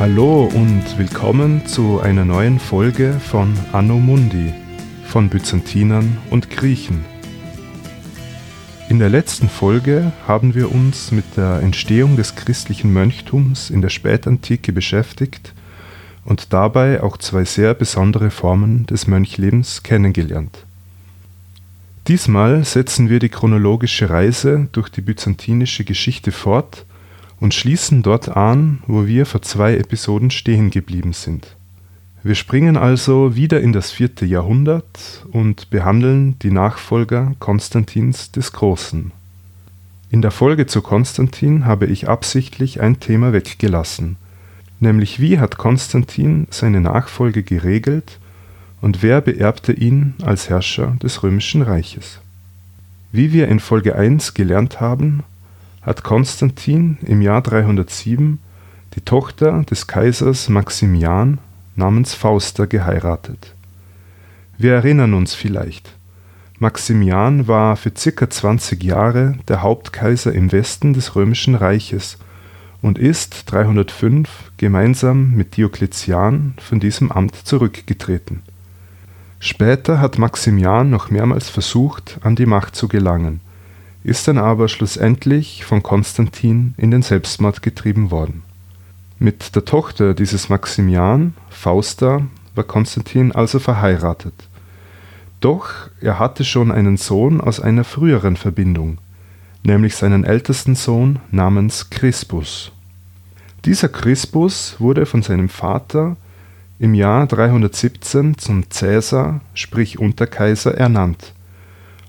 Hallo und willkommen zu einer neuen Folge von Anno Mundi von Byzantinern und Griechen. In der letzten Folge haben wir uns mit der Entstehung des christlichen Mönchtums in der Spätantike beschäftigt und dabei auch zwei sehr besondere Formen des Mönchlebens kennengelernt. Diesmal setzen wir die chronologische Reise durch die byzantinische Geschichte fort und schließen dort an, wo wir vor zwei Episoden stehen geblieben sind. Wir springen also wieder in das vierte Jahrhundert und behandeln die Nachfolger Konstantins des Großen. In der Folge zu Konstantin habe ich absichtlich ein Thema weggelassen, nämlich wie hat Konstantin seine Nachfolge geregelt und wer beerbte ihn als Herrscher des römischen Reiches. Wie wir in Folge 1 gelernt haben, hat Konstantin im Jahr 307 die Tochter des Kaisers Maximian namens Fausta geheiratet. Wir erinnern uns vielleicht, Maximian war für circa 20 Jahre der Hauptkaiser im Westen des römischen Reiches und ist 305 gemeinsam mit Diokletian von diesem Amt zurückgetreten. Später hat Maximian noch mehrmals versucht, an die Macht zu gelangen ist dann aber schlussendlich von Konstantin in den Selbstmord getrieben worden. Mit der Tochter dieses Maximian, Fausta, war Konstantin also verheiratet. Doch er hatte schon einen Sohn aus einer früheren Verbindung, nämlich seinen ältesten Sohn namens Crispus. Dieser Crispus wurde von seinem Vater im Jahr 317 zum Cäsar, sprich Unterkaiser, ernannt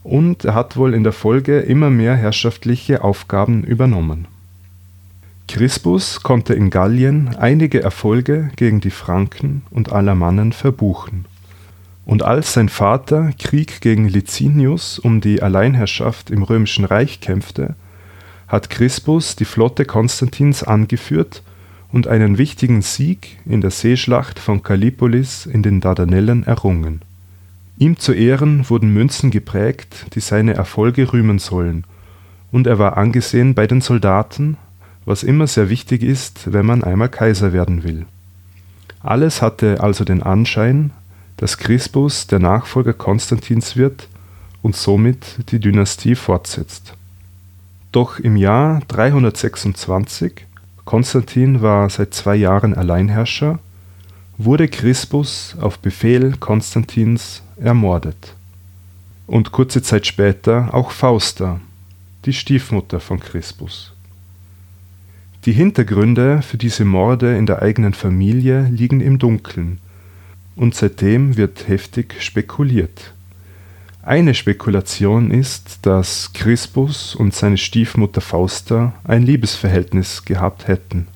und hat wohl in der Folge immer mehr herrschaftliche Aufgaben übernommen. Crispus konnte in Gallien einige Erfolge gegen die Franken und Alamannen verbuchen. Und als sein Vater Krieg gegen Licinius um die Alleinherrschaft im römischen Reich kämpfte, hat Crispus die Flotte Konstantins angeführt und einen wichtigen Sieg in der Seeschlacht von Kallipolis in den Dardanellen errungen Ihm zu Ehren wurden Münzen geprägt, die seine Erfolge rühmen sollen, und er war angesehen bei den Soldaten, was immer sehr wichtig ist, wenn man einmal Kaiser werden will. Alles hatte also den Anschein, dass Crispus der Nachfolger Konstantins wird und somit die Dynastie fortsetzt. Doch im Jahr 326, Konstantin war seit zwei Jahren Alleinherrscher, wurde Crispus auf Befehl Konstantins ermordet. Und kurze Zeit später auch Fausta, die Stiefmutter von Crispus. Die Hintergründe für diese Morde in der eigenen Familie liegen im Dunkeln, und seitdem wird heftig spekuliert. Eine Spekulation ist, dass Crispus und seine Stiefmutter Fausta ein Liebesverhältnis gehabt hätten.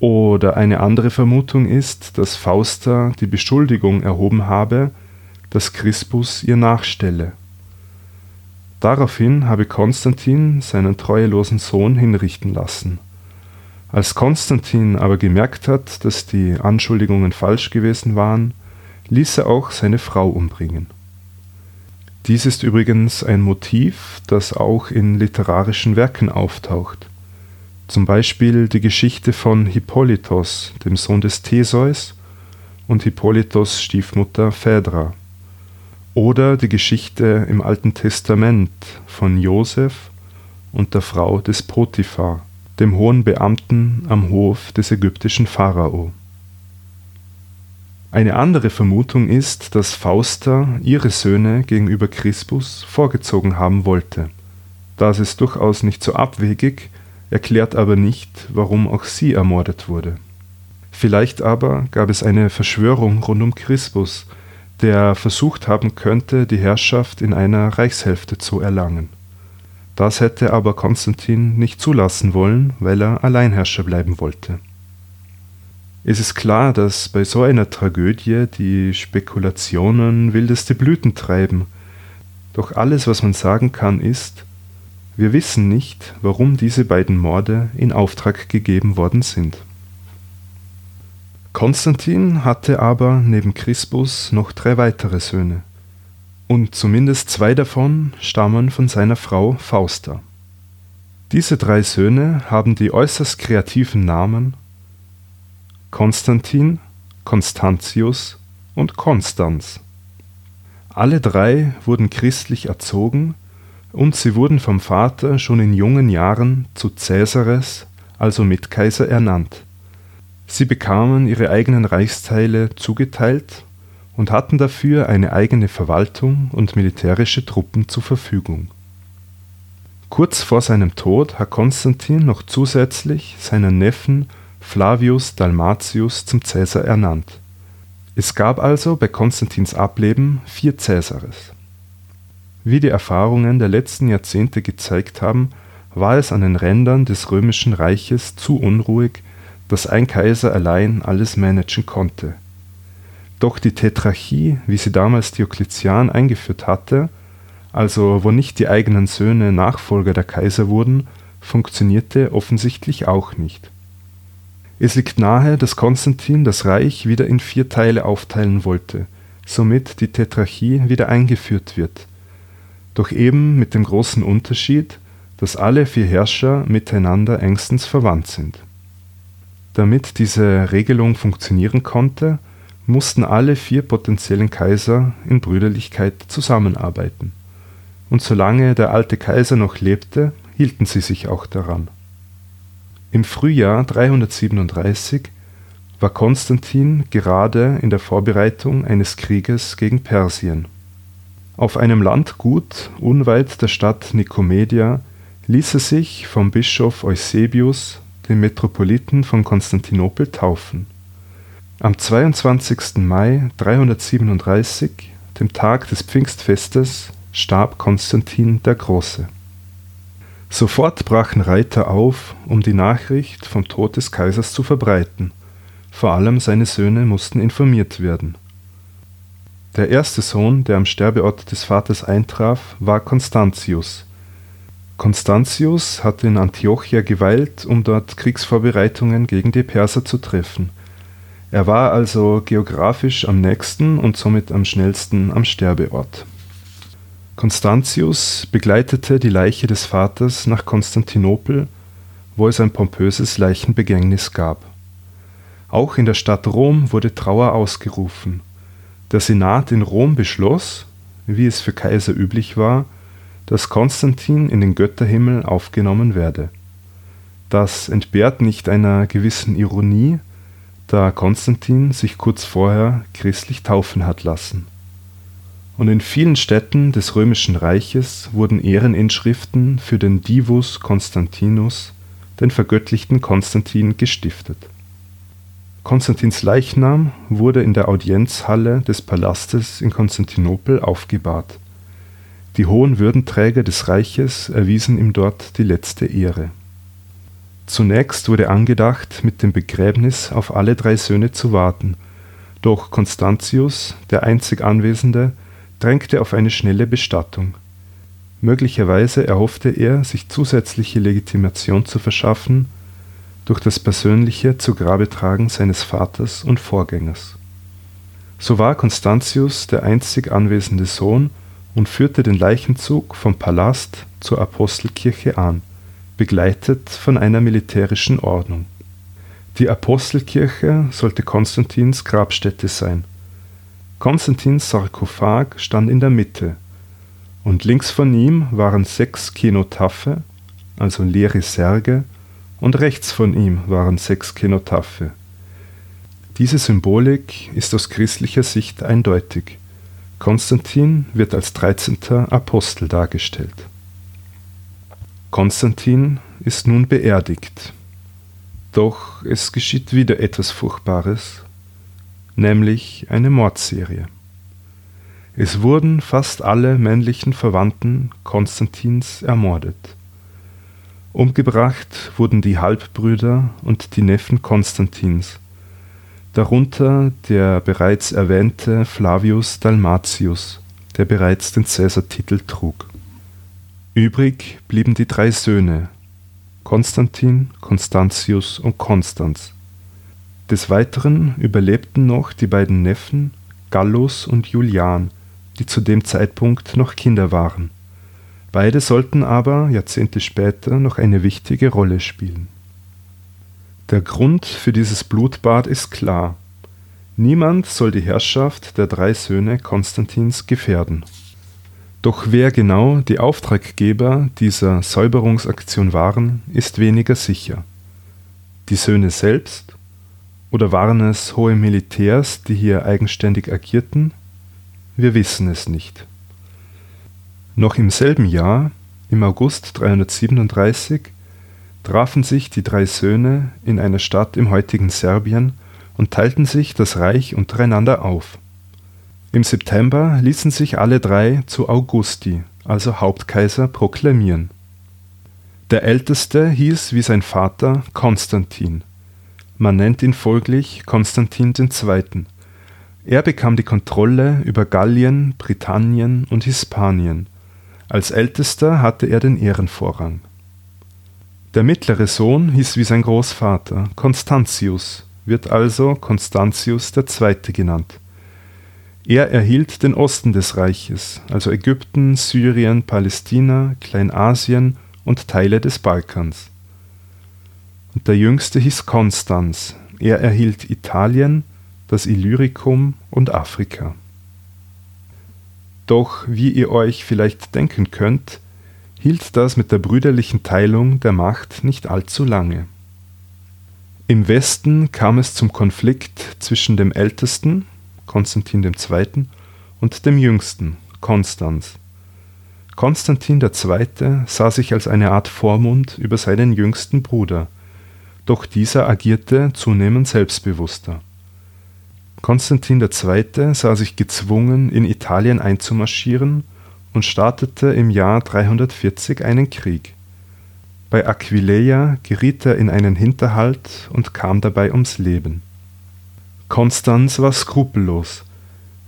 Oder eine andere Vermutung ist, dass Fausta die Beschuldigung erhoben habe, dass Crispus ihr nachstelle. Daraufhin habe Konstantin seinen treuelosen Sohn hinrichten lassen. Als Konstantin aber gemerkt hat, dass die Anschuldigungen falsch gewesen waren, ließ er auch seine Frau umbringen. Dies ist übrigens ein Motiv, das auch in literarischen Werken auftaucht. Zum Beispiel die Geschichte von Hippolytos, dem Sohn des Theseus, und Hippolytos Stiefmutter Phaedra. Oder die Geschichte im Alten Testament von Josef und der Frau des Potiphar, dem hohen Beamten am Hof des ägyptischen Pharao. Eine andere Vermutung ist, dass Fausta ihre Söhne gegenüber Crispus vorgezogen haben wollte. Das ist durchaus nicht so abwegig, erklärt aber nicht, warum auch sie ermordet wurde. Vielleicht aber gab es eine Verschwörung rund um Crispus, der versucht haben könnte, die Herrschaft in einer Reichshälfte zu erlangen. Das hätte aber Konstantin nicht zulassen wollen, weil er Alleinherrscher bleiben wollte. Es ist klar, dass bei so einer Tragödie die Spekulationen wildeste Blüten treiben, doch alles, was man sagen kann, ist, wir wissen nicht, warum diese beiden Morde in Auftrag gegeben worden sind. Konstantin hatte aber neben Crispus noch drei weitere Söhne, und zumindest zwei davon stammen von seiner Frau Fausta. Diese drei Söhne haben die äußerst kreativen Namen Konstantin, Constantius und Konstanz. Alle drei wurden christlich erzogen und sie wurden vom Vater schon in jungen Jahren zu Cäsares, also Mitkaiser, ernannt. Sie bekamen ihre eigenen Reichsteile zugeteilt und hatten dafür eine eigene Verwaltung und militärische Truppen zur Verfügung. Kurz vor seinem Tod hat Konstantin noch zusätzlich seinen Neffen Flavius Dalmatius zum Cäsar ernannt. Es gab also bei Konstantins Ableben vier Cäsares. Wie die Erfahrungen der letzten Jahrzehnte gezeigt haben, war es an den Rändern des römischen Reiches zu unruhig, dass ein Kaiser allein alles managen konnte. Doch die Tetrarchie, wie sie damals Diokletian eingeführt hatte, also wo nicht die eigenen Söhne Nachfolger der Kaiser wurden, funktionierte offensichtlich auch nicht. Es liegt nahe, dass Konstantin das Reich wieder in vier Teile aufteilen wollte, somit die Tetrarchie wieder eingeführt wird. Doch eben mit dem großen Unterschied, dass alle vier Herrscher miteinander engstens verwandt sind. Damit diese Regelung funktionieren konnte, mussten alle vier potenziellen Kaiser in Brüderlichkeit zusammenarbeiten und solange der alte Kaiser noch lebte, hielten sie sich auch daran. Im Frühjahr 337 war Konstantin gerade in der Vorbereitung eines Krieges gegen Persien. Auf einem Landgut unweit der Stadt Nikomedia ließ er sich vom Bischof Eusebius, dem Metropoliten von Konstantinopel, taufen. Am 22. Mai 337, dem Tag des Pfingstfestes, starb Konstantin der Große. Sofort brachen Reiter auf, um die Nachricht vom Tod des Kaisers zu verbreiten. Vor allem seine Söhne mussten informiert werden. Der erste Sohn, der am Sterbeort des Vaters eintraf, war Constantius. Constantius hatte in Antiochia geweilt, um dort Kriegsvorbereitungen gegen die Perser zu treffen. Er war also geografisch am nächsten und somit am schnellsten am Sterbeort. Constantius begleitete die Leiche des Vaters nach Konstantinopel, wo es ein pompöses Leichenbegängnis gab. Auch in der Stadt Rom wurde Trauer ausgerufen. Der Senat in Rom beschloss, wie es für Kaiser üblich war, dass Konstantin in den Götterhimmel aufgenommen werde. Das entbehrt nicht einer gewissen Ironie, da Konstantin sich kurz vorher christlich taufen hat lassen und in vielen Städten des Römischen Reiches wurden Ehreninschriften für den Divus Constantinus, den vergöttlichten Konstantin, gestiftet. Konstantins Leichnam wurde in der Audienzhalle des Palastes in Konstantinopel aufgebahrt. Die hohen Würdenträger des Reiches erwiesen ihm dort die letzte Ehre. Zunächst wurde angedacht, mit dem Begräbnis auf alle drei Söhne zu warten, doch Constantius, der einzig Anwesende, drängte auf eine schnelle Bestattung. Möglicherweise erhoffte er, sich zusätzliche Legitimation zu verschaffen durch das persönliche Zugrabetragen seines Vaters und Vorgängers. So war Constantius der einzig anwesende Sohn und führte den Leichenzug vom Palast zur Apostelkirche an, begleitet von einer militärischen Ordnung. Die Apostelkirche sollte Konstantins Grabstätte sein Konstantins Sarkophag stand in der Mitte, und links von ihm waren sechs Kenotaphe, also leere Särge, und rechts von ihm waren sechs Kenotaphe. Diese Symbolik ist aus christlicher Sicht eindeutig. Konstantin wird als 13. Apostel dargestellt. Konstantin ist nun beerdigt. Doch es geschieht wieder etwas Furchtbares, nämlich eine Mordserie. Es wurden fast alle männlichen Verwandten Konstantins ermordet. Umgebracht wurden die Halbbrüder und die Neffen Konstantins, darunter der bereits erwähnte Flavius Dalmatius, der bereits den Cäsartitel trug. Übrig blieben die drei Söhne Konstantin, Constantius und Konstanz, des Weiteren überlebten noch die beiden Neffen Gallus und Julian, die zu dem Zeitpunkt noch Kinder waren. Beide sollten aber Jahrzehnte später noch eine wichtige Rolle spielen. Der Grund für dieses Blutbad ist klar. Niemand soll die Herrschaft der drei Söhne Konstantins gefährden. Doch wer genau die Auftraggeber dieser Säuberungsaktion waren, ist weniger sicher. Die Söhne selbst? Oder waren es hohe Militärs, die hier eigenständig agierten? Wir wissen es nicht. Noch im selben Jahr, im August 337, trafen sich die drei Söhne in einer Stadt im heutigen Serbien und teilten sich das Reich untereinander auf. Im September ließen sich alle drei zu Augusti, also Hauptkaiser, proklamieren. Der älteste hieß wie sein Vater Konstantin. Man nennt ihn folglich Konstantin II. Er bekam die Kontrolle über Gallien, Britannien und Hispanien. Als ältester hatte er den Ehrenvorrang. Der mittlere Sohn hieß wie sein Großvater Constantius, wird also Constantius II. genannt. Er erhielt den Osten des Reiches, also Ägypten, Syrien, Palästina, Kleinasien und Teile des Balkans. Und der jüngste hieß Konstanz. Er erhielt Italien, das Illyricum und Afrika. Doch wie ihr euch vielleicht denken könnt, hielt das mit der brüderlichen Teilung der Macht nicht allzu lange. Im Westen kam es zum Konflikt zwischen dem Ältesten, Konstantin II., und dem Jüngsten, Konstanz. Konstantin II. sah sich als eine Art Vormund über seinen jüngsten Bruder, doch dieser agierte zunehmend selbstbewusster. Konstantin II. sah sich gezwungen, in Italien einzumarschieren und startete im Jahr 340 einen Krieg. Bei Aquileia geriet er in einen Hinterhalt und kam dabei ums Leben. Konstanz war skrupellos.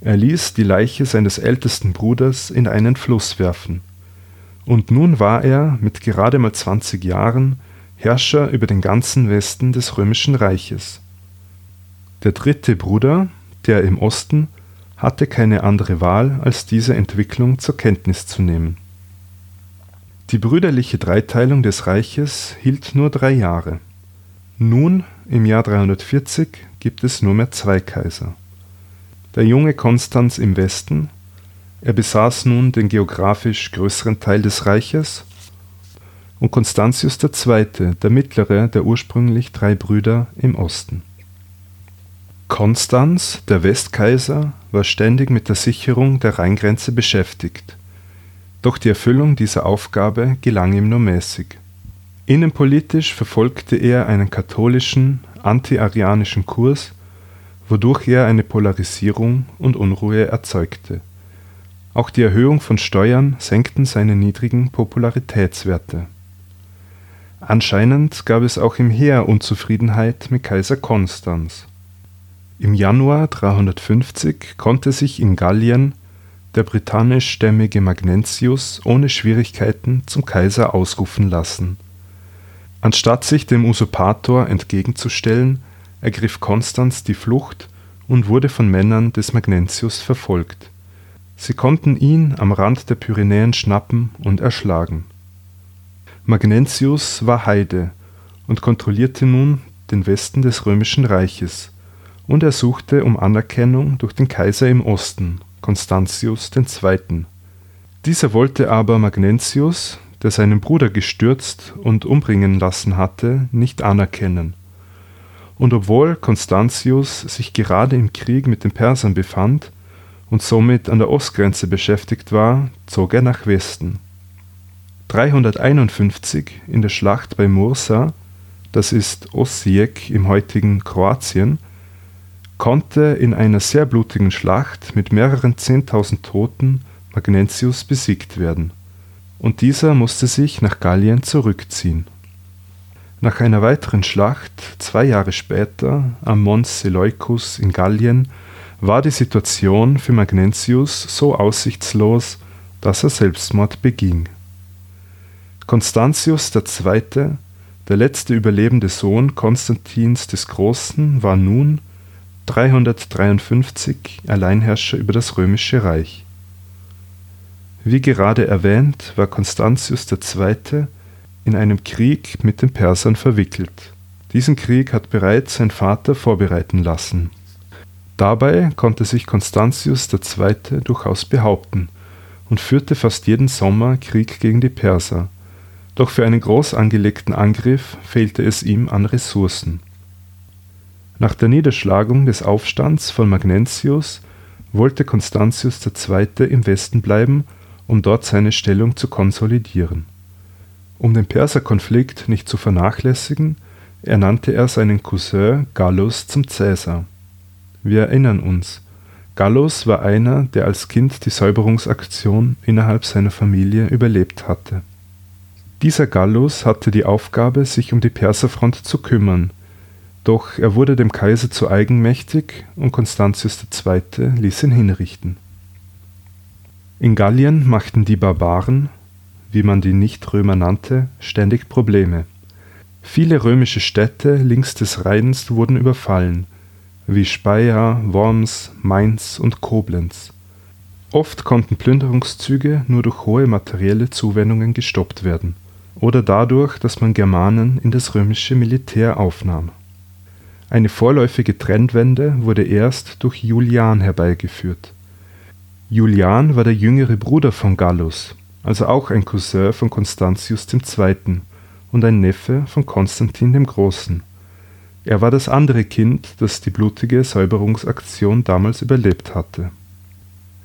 Er ließ die Leiche seines ältesten Bruders in einen Fluss werfen. Und nun war er mit gerade mal 20 Jahren Herrscher über den ganzen Westen des römischen Reiches. Der dritte Bruder, der im Osten, hatte keine andere Wahl, als diese Entwicklung zur Kenntnis zu nehmen. Die brüderliche Dreiteilung des Reiches hielt nur drei Jahre. Nun, im Jahr 340, gibt es nur mehr zwei Kaiser. Der junge Konstanz im Westen, er besaß nun den geografisch größeren Teil des Reiches, und Konstantius II., der mittlere der ursprünglich drei Brüder im Osten. Konstanz, der Westkaiser, war ständig mit der Sicherung der Rheingrenze beschäftigt doch die Erfüllung dieser Aufgabe gelang ihm nur mäßig. Innenpolitisch verfolgte er einen katholischen, anti-arianischen Kurs, wodurch er eine Polarisierung und Unruhe erzeugte. Auch die Erhöhung von Steuern senkten seine niedrigen Popularitätswerte. Anscheinend gab es auch im Heer Unzufriedenheit mit Kaiser Konstanz. Im Januar 350 konnte sich in Gallien der britannischstämmige Magnentius ohne Schwierigkeiten zum Kaiser ausrufen lassen. Anstatt sich dem Usurpator entgegenzustellen, ergriff Konstanz die Flucht und wurde von Männern des Magnentius verfolgt. Sie konnten ihn am Rand der Pyrenäen schnappen und erschlagen. Magnentius war Heide und kontrollierte nun den Westen des römischen Reiches, und er suchte um Anerkennung durch den Kaiser im Osten Constantius II. Dieser wollte aber Magnentius, der seinen Bruder gestürzt und umbringen lassen hatte, nicht anerkennen. Und obwohl Constantius sich gerade im Krieg mit den Persern befand und somit an der Ostgrenze beschäftigt war, zog er nach Westen. 351 in der Schlacht bei Mursa, das ist Osijek im heutigen Kroatien, konnte in einer sehr blutigen Schlacht mit mehreren Zehntausend Toten Magnentius besiegt werden, und dieser musste sich nach Gallien zurückziehen. Nach einer weiteren Schlacht, zwei Jahre später, am Mons Seleucus in Gallien, war die Situation für Magnentius so aussichtslos, dass er Selbstmord beging. Constantius II., der letzte überlebende Sohn Konstantins des Großen, war nun 353 Alleinherrscher über das Römische Reich. Wie gerade erwähnt, war Constantius II. in einem Krieg mit den Persern verwickelt. Diesen Krieg hat bereits sein Vater vorbereiten lassen. Dabei konnte sich Constantius II. durchaus behaupten und führte fast jeden Sommer Krieg gegen die Perser. Doch für einen groß angelegten Angriff fehlte es ihm an Ressourcen. Nach der Niederschlagung des Aufstands von Magnentius wollte Constantius II. im Westen bleiben, um dort seine Stellung zu konsolidieren. Um den Perserkonflikt nicht zu vernachlässigen, ernannte er seinen Cousin Gallus zum Cäsar. Wir erinnern uns, Gallus war einer, der als Kind die Säuberungsaktion innerhalb seiner Familie überlebt hatte. Dieser Gallus hatte die Aufgabe, sich um die Perserfront zu kümmern, doch er wurde dem Kaiser zu eigenmächtig und Constantius II. ließ ihn hinrichten. In Gallien machten die Barbaren, wie man die Nichtrömer nannte, ständig Probleme. Viele römische Städte links des Rheins wurden überfallen, wie Speyer, Worms, Mainz und Koblenz. Oft konnten Plünderungszüge nur durch hohe materielle Zuwendungen gestoppt werden oder dadurch, dass man Germanen in das römische Militär aufnahm. Eine vorläufige Trendwende wurde erst durch Julian herbeigeführt. Julian war der jüngere Bruder von Gallus, also auch ein Cousin von Constantius II und ein Neffe von Konstantin dem Großen. Er war das andere Kind, das die blutige Säuberungsaktion damals überlebt hatte.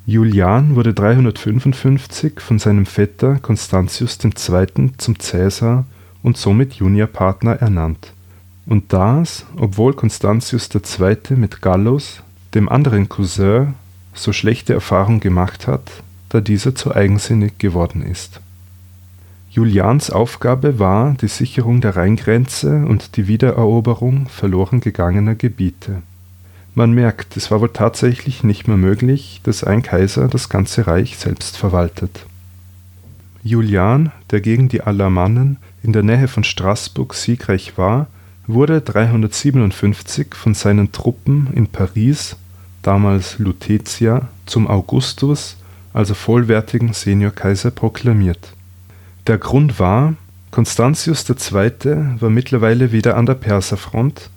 Julian wurde 355 von seinem Vetter Constantius II. zum Cäsar und somit Juniorpartner ernannt. Und das, obwohl Constantius II. mit Gallus, dem anderen Cousin, so schlechte Erfahrungen gemacht hat, da dieser zu eigensinnig geworden ist Julians Aufgabe war die Sicherung der Rheingrenze und die Wiedereroberung verloren gegangener Gebiete. Man merkt, es war wohl tatsächlich nicht mehr möglich, dass ein Kaiser das ganze Reich selbst verwaltet. Julian, der gegen die Alamannen in der Nähe von Straßburg siegreich war, wurde 357 von seinen Truppen in Paris, damals Lutetia, zum Augustus, also vollwertigen Seniorkaiser proklamiert der Grund war, Constantius II. war mittlerweile wieder an der Perserfront,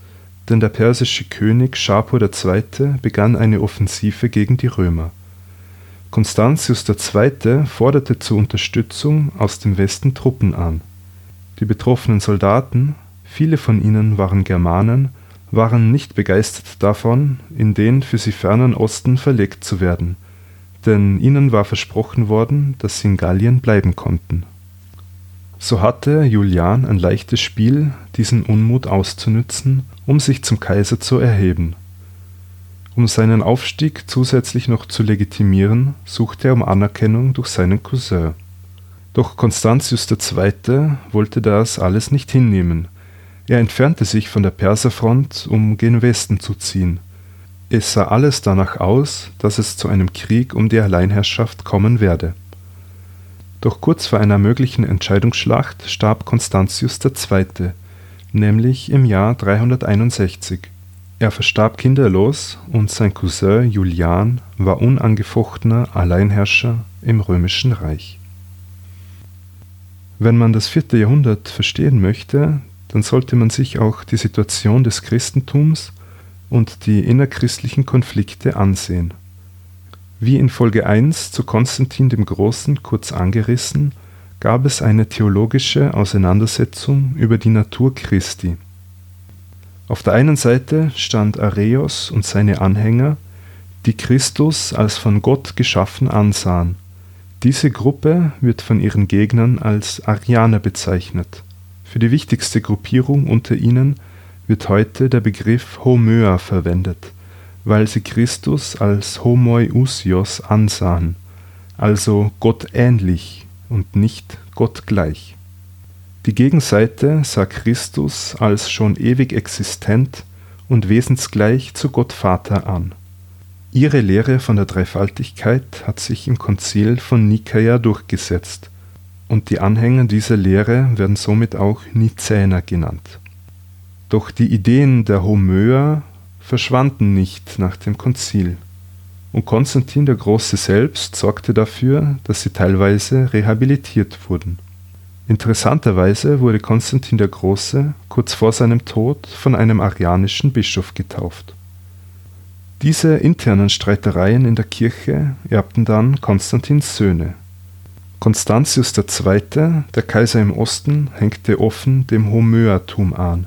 denn der persische König Schapur II. begann eine Offensive gegen die Römer. Constantius II. forderte zur Unterstützung aus dem Westen Truppen an. Die betroffenen Soldaten, viele von ihnen waren Germanen, waren nicht begeistert davon, in den für sie fernen Osten verlegt zu werden, denn ihnen war versprochen worden, dass sie in Gallien bleiben konnten so hatte Julian ein leichtes Spiel, diesen Unmut auszunützen, um sich zum Kaiser zu erheben. Um seinen Aufstieg zusätzlich noch zu legitimieren, suchte er um Anerkennung durch seinen Cousin. Doch Constantius II. wollte das alles nicht hinnehmen. Er entfernte sich von der Perserfront, um gen Westen zu ziehen. Es sah alles danach aus, dass es zu einem Krieg um die Alleinherrschaft kommen werde doch kurz vor einer möglichen Entscheidungsschlacht starb Constantius II., nämlich im Jahr 361. Er verstarb kinderlos und sein Cousin Julian war unangefochtener Alleinherrscher im römischen Reich. Wenn man das vierte Jahrhundert verstehen möchte, dann sollte man sich auch die Situation des Christentums und die innerchristlichen Konflikte ansehen wie in Folge 1 zu Konstantin dem Großen kurz angerissen, gab es eine theologische Auseinandersetzung über die Natur Christi. Auf der einen Seite stand Areos und seine Anhänger, die Christus als von Gott geschaffen ansahen. Diese Gruppe wird von ihren Gegnern als Arianer bezeichnet. Für die wichtigste Gruppierung unter ihnen wird heute der Begriff Homöa verwendet weil sie Christus als homoiousios ansahen, also Gott ähnlich und nicht Gott gleich. Die Gegenseite sah Christus als schon ewig existent und wesensgleich zu Gott Vater an. Ihre Lehre von der Dreifaltigkeit hat sich im Konzil von Nikäa durchgesetzt, und die Anhänger dieser Lehre werden somit auch Nizäner genannt. Doch die Ideen der Homöer verschwanden nicht nach dem Konzil, und Konstantin der Große selbst sorgte dafür, dass sie teilweise rehabilitiert wurden. Interessanterweise wurde Konstantin der Große kurz vor seinem Tod von einem arianischen Bischof getauft. Diese internen Streitereien in der Kirche erbten dann Konstantins Söhne. Constantius II., der Kaiser im Osten, hängte offen dem Homoeatum an,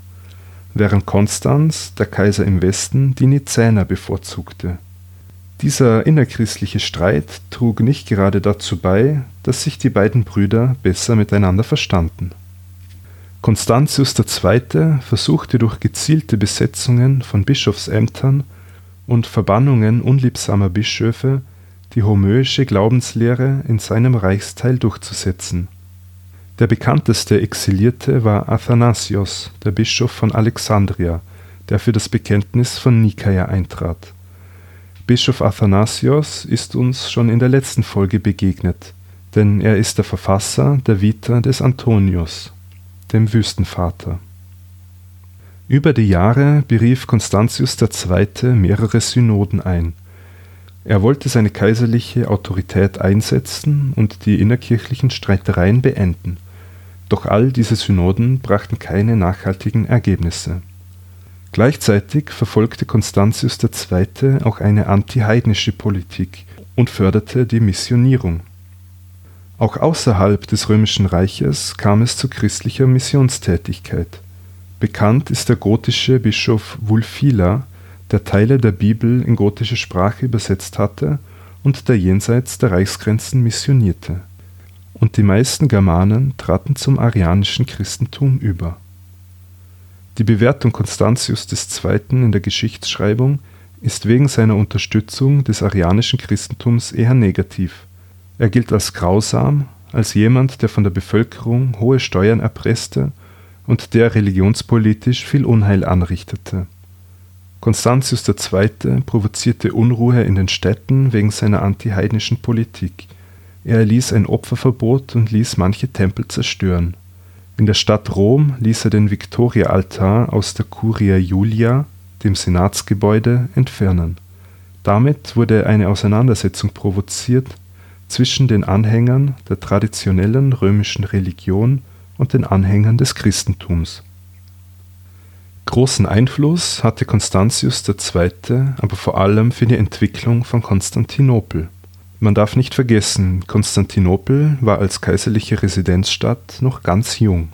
während Konstanz, der Kaiser im Westen, die Nizäner bevorzugte dieser innerchristliche Streit trug nicht gerade dazu bei, dass sich die beiden Brüder besser miteinander verstanden. Constantius II. versuchte durch gezielte Besetzungen von Bischofsämtern und Verbannungen unliebsamer Bischöfe die homoöische Glaubenslehre in seinem Reichsteil durchzusetzen. Der bekannteste Exilierte war Athanasios, der Bischof von Alexandria, der für das Bekenntnis von Nikaia eintrat Bischof Athanasios ist uns schon in der letzten Folge begegnet, denn er ist der Verfasser der Vita des Antonius, dem Wüstenvater. Über die Jahre berief Constantius II. mehrere Synoden ein. Er wollte seine kaiserliche Autorität einsetzen und die innerkirchlichen Streitereien beenden. Doch all diese Synoden brachten keine nachhaltigen Ergebnisse Gleichzeitig verfolgte Constantius II. auch eine antiheidnische Politik und förderte die Missionierung. Auch außerhalb des Römischen Reiches kam es zu christlicher Missionstätigkeit. Bekannt ist der gotische Bischof Wulfila, der Teile der Bibel in gotische Sprache übersetzt hatte und der jenseits der Reichsgrenzen missionierte. Und die meisten Germanen traten zum arianischen Christentum über die Bewertung Constantius II. in der Geschichtsschreibung ist wegen seiner Unterstützung des arianischen Christentums eher negativ. Er gilt als grausam, als jemand, der von der Bevölkerung hohe Steuern erpresste und der religionspolitisch viel Unheil anrichtete. Constantius II. provozierte Unruhe in den Städten wegen seiner antiheidnischen Politik. Er erließ ein Opferverbot und ließ manche Tempel zerstören in der Stadt Rom ließ er den Viktoria-Altar aus der Curia Julia, dem Senatsgebäude, entfernen. Damit wurde eine Auseinandersetzung provoziert zwischen den Anhängern der traditionellen römischen Religion und den Anhängern des Christentums. Großen Einfluss hatte Constantius II. aber vor allem für die Entwicklung von Konstantinopel man darf nicht vergessen, Konstantinopel war als kaiserliche Residenzstadt noch ganz jung.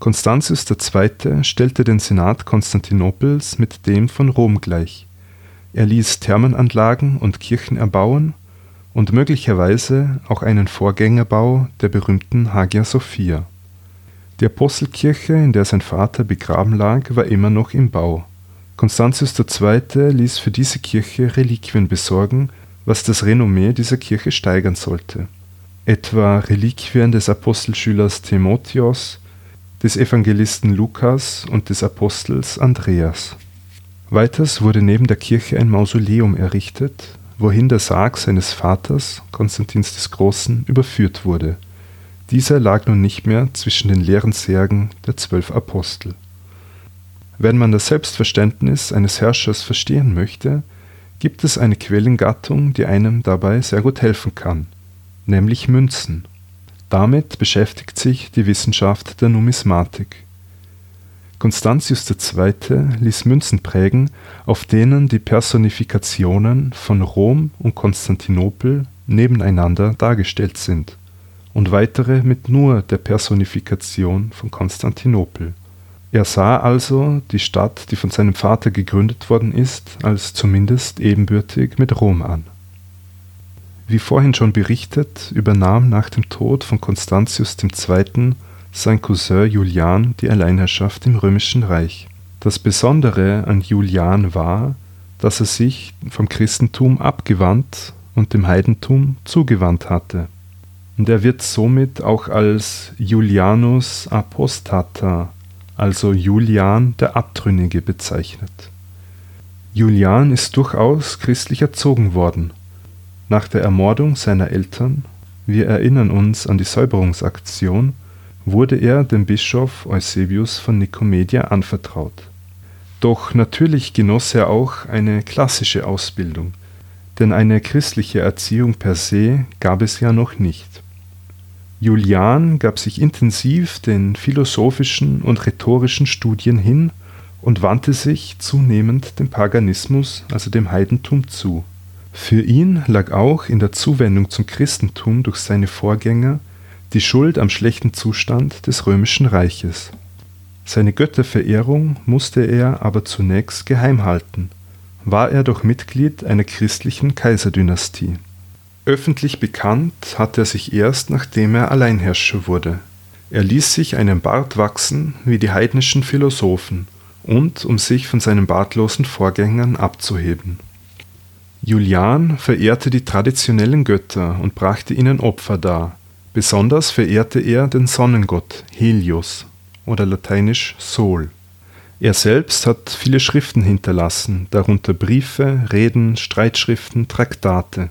Constantius II. stellte den Senat Konstantinopels mit dem von Rom gleich. Er ließ Thermenanlagen und Kirchen erbauen und möglicherweise auch einen Vorgängerbau der berühmten Hagia Sophia. Die Apostelkirche, in der sein Vater begraben lag, war immer noch im Bau. Constantius II. ließ für diese Kirche Reliquien besorgen was das Renommee dieser Kirche steigern sollte, etwa Reliquien des Apostelschülers Timotheos, des Evangelisten Lukas und des Apostels Andreas. Weiters wurde neben der Kirche ein Mausoleum errichtet, wohin der Sarg seines Vaters, Konstantins des Großen, überführt wurde. Dieser lag nun nicht mehr zwischen den leeren Särgen der zwölf Apostel. Wenn man das Selbstverständnis eines Herrschers verstehen möchte, gibt es eine Quellengattung, die einem dabei sehr gut helfen kann, nämlich Münzen. Damit beschäftigt sich die Wissenschaft der Numismatik. Constantius II. ließ Münzen prägen, auf denen die Personifikationen von Rom und Konstantinopel nebeneinander dargestellt sind und weitere mit nur der Personifikation von Konstantinopel. Er sah also die Stadt, die von seinem Vater gegründet worden ist, als zumindest ebenbürtig mit Rom an. Wie vorhin schon berichtet, übernahm nach dem Tod von Constantius II. sein Cousin Julian die Alleinherrschaft im römischen Reich. Das Besondere an Julian war, dass er sich vom Christentum abgewandt und dem Heidentum zugewandt hatte. Und er wird somit auch als Julianus Apostata also Julian der Abtrünnige bezeichnet. Julian ist durchaus christlich erzogen worden. Nach der Ermordung seiner Eltern, wir erinnern uns an die Säuberungsaktion, wurde er dem Bischof Eusebius von Nikomedia anvertraut. Doch natürlich genoss er auch eine klassische Ausbildung, denn eine christliche Erziehung per se gab es ja noch nicht. Julian gab sich intensiv den philosophischen und rhetorischen Studien hin und wandte sich zunehmend dem Paganismus, also dem Heidentum, zu. Für ihn lag auch in der Zuwendung zum Christentum durch seine Vorgänger die Schuld am schlechten Zustand des römischen Reiches. Seine Götterverehrung musste er aber zunächst geheim halten, war er doch Mitglied einer christlichen Kaiserdynastie. Öffentlich bekannt hat er sich erst, nachdem er Alleinherrscher wurde. Er ließ sich einen Bart wachsen wie die heidnischen Philosophen und um sich von seinen bartlosen Vorgängern abzuheben. Julian verehrte die traditionellen Götter und brachte ihnen Opfer dar. Besonders verehrte er den Sonnengott Helios oder lateinisch Sol. Er selbst hat viele Schriften hinterlassen, darunter Briefe, Reden, Streitschriften, Traktate.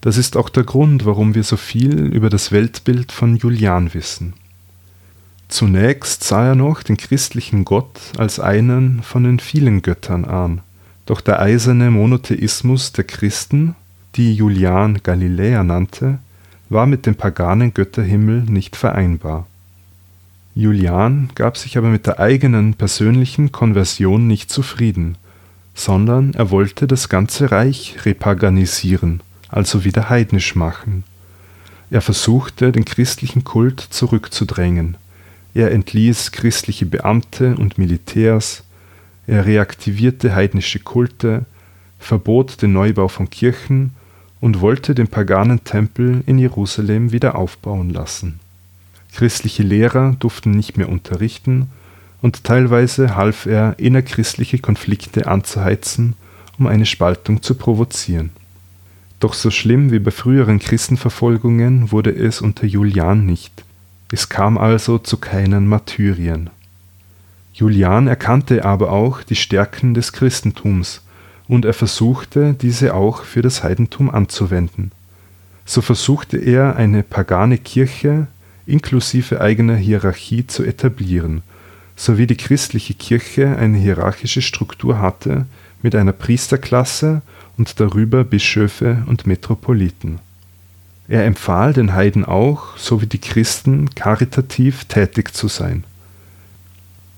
Das ist auch der Grund, warum wir so viel über das Weltbild von Julian wissen. Zunächst sah er noch den christlichen Gott als einen von den vielen Göttern an, doch der eiserne Monotheismus der Christen, die Julian Galiläer nannte, war mit dem paganen Götterhimmel nicht vereinbar. Julian gab sich aber mit der eigenen persönlichen Konversion nicht zufrieden, sondern er wollte das ganze Reich repaganisieren, also wieder heidnisch machen. Er versuchte, den christlichen Kult zurückzudrängen. Er entließ christliche Beamte und Militärs, er reaktivierte heidnische Kulte, verbot den Neubau von Kirchen und wollte den paganen Tempel in Jerusalem wieder aufbauen lassen. Christliche Lehrer durften nicht mehr unterrichten und teilweise half er, innerchristliche Konflikte anzuheizen, um eine Spaltung zu provozieren. Doch so schlimm wie bei früheren Christenverfolgungen wurde es unter Julian nicht. Es kam also zu keinen Martyrien. Julian erkannte aber auch die Stärken des Christentums und er versuchte, diese auch für das Heidentum anzuwenden. So versuchte er, eine pagane Kirche inklusive eigener Hierarchie zu etablieren, so wie die christliche Kirche eine hierarchische Struktur hatte mit einer Priesterklasse und darüber Bischöfe und Metropoliten. Er empfahl den Heiden auch, so wie die Christen, karitativ tätig zu sein.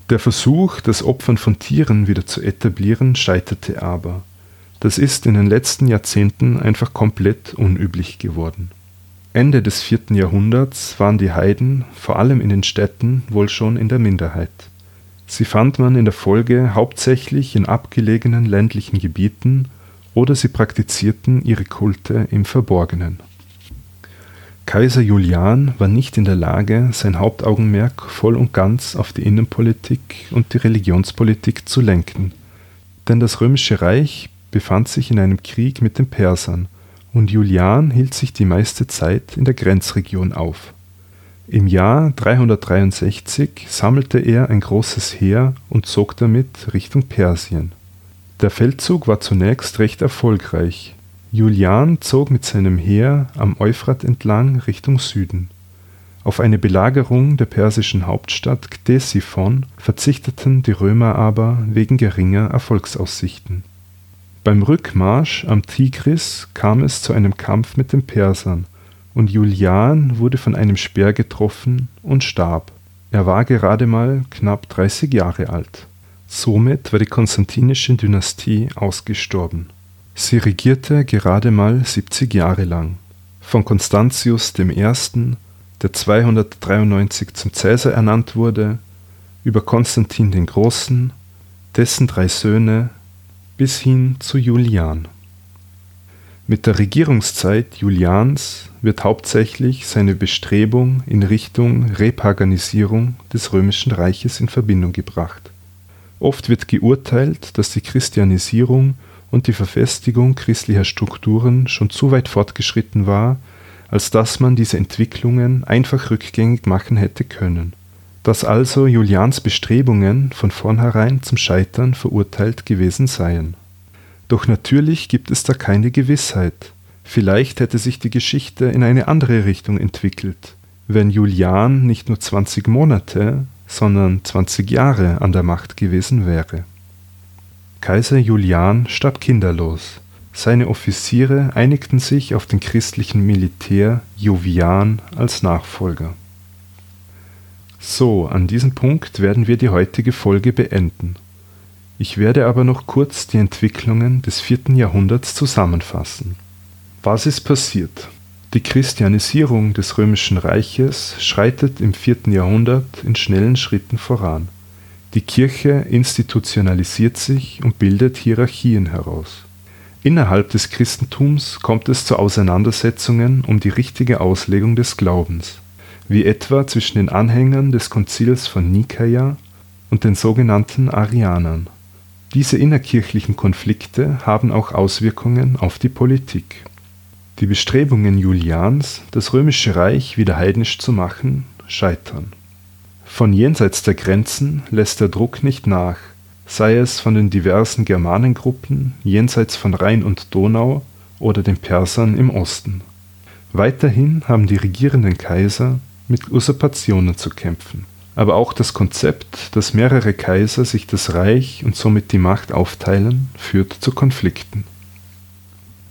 Der Versuch, das Opfern von Tieren wieder zu etablieren, scheiterte aber. Das ist in den letzten Jahrzehnten einfach komplett unüblich geworden. Ende des vierten Jahrhunderts waren die Heiden, vor allem in den Städten, wohl schon in der Minderheit. Sie fand man in der Folge hauptsächlich in abgelegenen ländlichen Gebieten oder sie praktizierten ihre Kulte im Verborgenen. Kaiser Julian war nicht in der Lage, sein Hauptaugenmerk voll und ganz auf die Innenpolitik und die Religionspolitik zu lenken, denn das römische Reich befand sich in einem Krieg mit den Persern und Julian hielt sich die meiste Zeit in der Grenzregion auf. Im Jahr 363 sammelte er ein großes Heer und zog damit Richtung Persien. Der Feldzug war zunächst recht erfolgreich, Julian zog mit seinem Heer am Euphrat entlang Richtung Süden. Auf eine Belagerung der persischen Hauptstadt Ktesiphon verzichteten die Römer aber wegen geringer Erfolgsaussichten. Beim Rückmarsch am Tigris kam es zu einem Kampf mit den Persern, und Julian wurde von einem Speer getroffen und starb. Er war gerade mal knapp 30 Jahre alt. Somit war die konstantinische Dynastie ausgestorben Sie regierte gerade mal 70 Jahre lang. Von Constantius I., der 293 zum Cäsar ernannt wurde, über Konstantin den Großen, dessen drei Söhne bis hin zu Julian. Mit der Regierungszeit Julians wird hauptsächlich seine Bestrebung in Richtung Repaganisierung des römischen Reiches in Verbindung gebracht. Oft wird geurteilt, dass die Christianisierung und die Verfestigung christlicher Strukturen schon zu weit fortgeschritten war, als dass man diese Entwicklungen einfach rückgängig machen hätte können, dass also Julians Bestrebungen von vornherein zum Scheitern verurteilt gewesen seien. Doch natürlich gibt es da keine Gewissheit. Vielleicht hätte sich die Geschichte in eine andere Richtung entwickelt, wenn Julian nicht nur 20 Monate, sondern 20 Jahre an der Macht gewesen wäre. Kaiser Julian starb kinderlos. seine Offiziere einigten sich auf den christlichen Militär Jovian als Nachfolger. So, an diesem Punkt werden wir die heutige Folge beenden. Ich werde aber noch kurz die Entwicklungen des vierten Jahrhunderts zusammenfassen. Was ist passiert? Die Christianisierung des römischen Reiches schreitet im vierten Jahrhundert in schnellen Schritten voran. Die Kirche institutionalisiert sich und bildet Hierarchien heraus. Innerhalb des Christentums kommt es zu Auseinandersetzungen um die richtige Auslegung des Glaubens, wie etwa zwischen den Anhängern des Konzils von Nikaia und den sogenannten Arianern. Diese innerkirchlichen Konflikte haben auch Auswirkungen auf die Politik. Die Bestrebungen Julians, das römische Reich wieder heidnisch zu machen, scheitern. Von jenseits der Grenzen lässt der Druck nicht nach, sei es von den diversen Germanengruppen jenseits von Rhein und Donau oder den Persern im Osten. Weiterhin haben die regierenden Kaiser mit Usurpationen zu kämpfen. Aber auch das Konzept, dass mehrere Kaiser sich das Reich und somit die Macht aufteilen, führt zu Konflikten.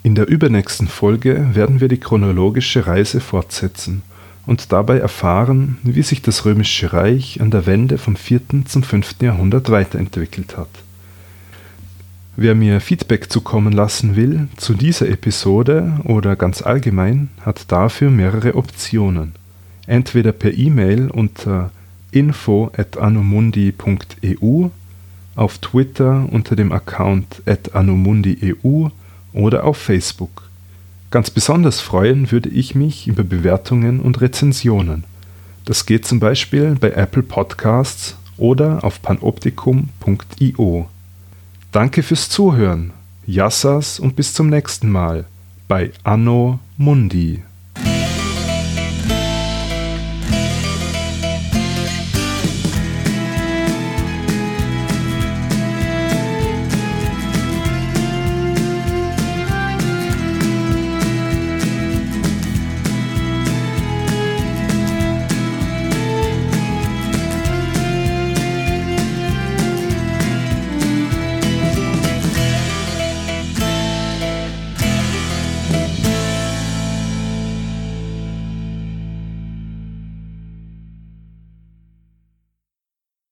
In der übernächsten Folge werden wir die chronologische Reise fortsetzen und dabei erfahren, wie sich das Römische Reich an der Wende vom 4. zum 5. Jahrhundert weiterentwickelt hat. Wer mir Feedback zukommen lassen will zu dieser Episode oder ganz allgemein, hat dafür mehrere Optionen. Entweder per E-Mail unter info@anomundi.eu, auf Twitter unter dem Account @anomundieu oder auf Facebook. Ganz besonders freuen würde ich mich über Bewertungen und Rezensionen. Das geht zum Beispiel bei Apple Podcasts oder auf panoptikum.io. Danke fürs Zuhören. Yassas und bis zum nächsten Mal bei Anno Mundi.